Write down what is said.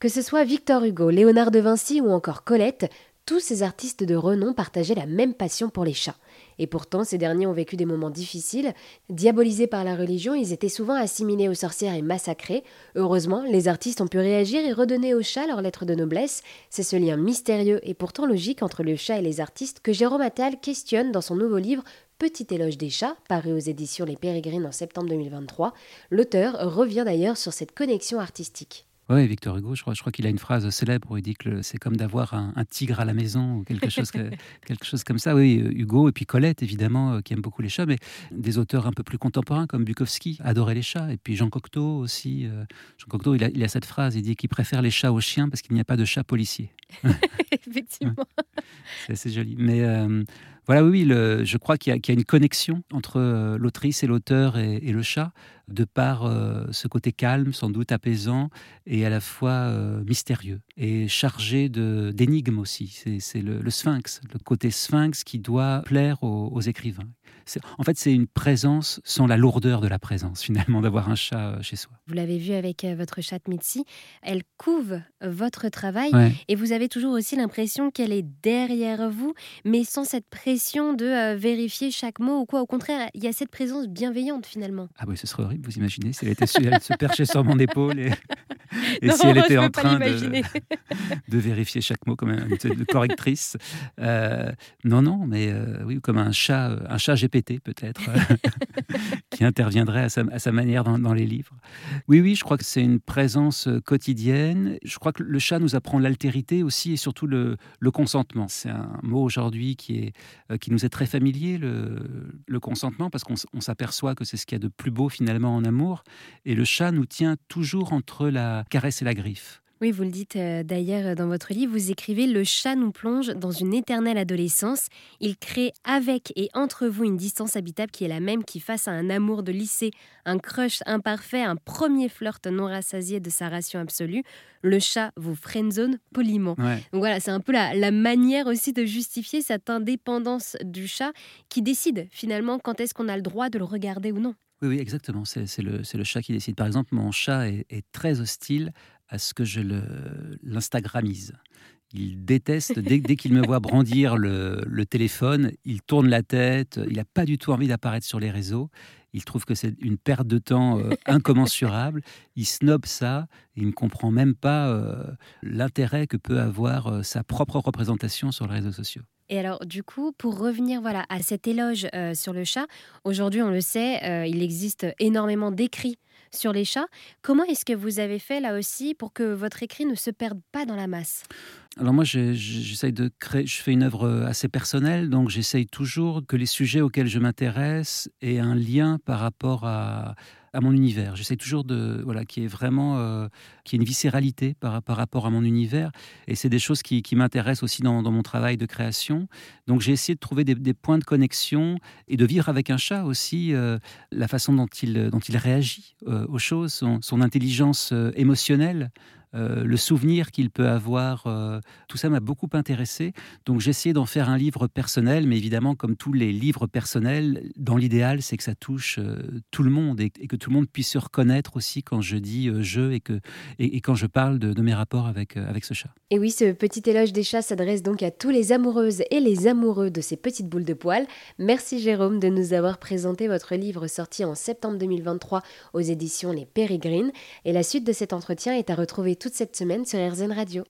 Que ce soit Victor Hugo, Léonard de Vinci ou encore Colette, tous ces artistes de renom partageaient la même passion pour les chats. Et pourtant, ces derniers ont vécu des moments difficiles. Diabolisés par la religion, ils étaient souvent assimilés aux sorcières et massacrés. Heureusement, les artistes ont pu réagir et redonner aux chats leur lettre de noblesse. C'est ce lien mystérieux et pourtant logique entre le chat et les artistes que Jérôme Attal questionne dans son nouveau livre Petit éloge des chats, paru aux éditions Les Pérégrines en septembre 2023. L'auteur revient d'ailleurs sur cette connexion artistique. Oui, Victor Hugo, je crois, je crois qu'il a une phrase célèbre où il dit que c'est comme d'avoir un, tigre à la maison ou quelque chose, quelque chose comme ça. Oui, euh, Hugo et puis Colette, évidemment, euh, qui aime beaucoup les chats, mais des auteurs un peu plus contemporains comme Bukowski adoraient les chats. Et puis Jean Cocteau aussi. Euh, Jean Cocteau, il a, il a cette phrase, il dit qu'il préfère les chats aux chiens parce qu'il n'y a pas de chat policier. Effectivement. c'est assez joli. Mais voilà, oui, je crois qu'il y, a une connexion entre l'autrice et l'auteur et, le chat de par euh, ce côté calme, sans doute apaisant, et à la fois euh, mystérieux, et chargé d'énigmes aussi. C'est le, sphinx, le côté sphinx qui doit plaire aux, écrivains. En fait, c'est une présence sans la lourdeur de la présence, finalement, d'avoir un chat euh, chez soi. Vous l'avez vu avec votre chatte Mitzi, elle couve votre travail, et vous avez toujours aussi l'impression qu'elle est derrière vous, mais sans cette pression de vérifier chaque mot ou quoi. Au contraire, il y a cette présence bienveillante, finalement. Ah oui, ce serait horrible vous imaginez si elle était se perchait sur mon épaule et, si elle était en train de, de, vérifier chaque mot comme une, correctrice. Euh, non, non, mais euh, oui, comme un chat, un chat GPT peut-être, qui interviendrait à sa, manière dans, les livres. Oui, oui, je crois que c'est une présence euh, quotidienne. Je crois que le chat nous apprend l'altérité aussi et surtout le, consentement. C'est un mot aujourd'hui qui, est, qui nous est très familier, le, le consentement, parce qu'on s'aperçoit que c'est ce qu'il y a de plus beau finalement en amour, et le chat nous tient toujours entre la caresse et la griffe. Oui, vous le dites euh, d'ailleurs euh, dans votre livre, vous écrivez Le chat nous plonge dans une éternelle adolescence. Il crée avec et entre vous une distance habitable qui est la même qui face à un amour de lycée, un crush imparfait, un premier flirt non rassasié de sa ration absolue. Le chat vous friendzone poliment. Donc voilà, c'est un peu la, la manière aussi de justifier cette indépendance du chat qui décide finalement quand est-ce qu'on a le droit de le regarder ou non. Oui, oui, exactement. C'est le, le, chat qui décide. Par exemple, mon chat est, très hostile à ce que je l'instagrammise. Il déteste, dès, dès qu'il me voit brandir le, le, téléphone, il tourne la tête, il n'a pas du tout envie d'apparaître sur les réseaux. Il trouve que c'est une perte de temps euh, incommensurable. Il snob ça. Il ne comprend même pas euh, l'intérêt que peut avoir euh, sa propre représentation sur les réseaux sociaux. Et alors, du coup, pour revenir voilà, à cet éloge sur le chat, aujourd'hui, on le sait, il existe énormément d'écrits sur les chats. Comment est-ce que vous avez fait là aussi pour que votre écrit ne se perde pas dans la masse? Alors moi, j'essaye de créer, je fais une œuvre assez personnelle, donc j'essaye toujours que les sujets auxquels je m'intéresse aient un lien par rapport à, à mon univers. J'essaie toujours de voilà qui est vraiment euh, qui est une viscéralité par, par rapport à mon univers et c'est des choses qui, qui m'intéressent aussi dans, dans, mon travail de création. Donc j'ai essayé de trouver des, points de connexion et de vivre avec un chat aussi euh, la façon dont il dont il réagit euh, aux choses, son intelligence émotionnelle. Euh, le souvenir qu'il peut avoir, euh, tout ça m'a beaucoup intéressé. Donc j'ai essayé d'en faire un livre personnel, mais évidemment, comme tous les livres personnels, dans l'idéal, c'est que ça touche euh, tout le monde et, que tout le monde puisse se reconnaître aussi quand je dis je et, que, et, quand je parle de, mes rapports avec, avec ce chat. Et oui, ce petit éloge des chats s'adresse donc à tous les amoureuses et les amoureux de ces petites boules de poils. Merci Jérôme de nous avoir présenté votre livre sorti en septembre 2023 aux éditions Les Pérégrines. Et la suite de cet entretien est à retrouver toute cette semaine sur RZN Radio.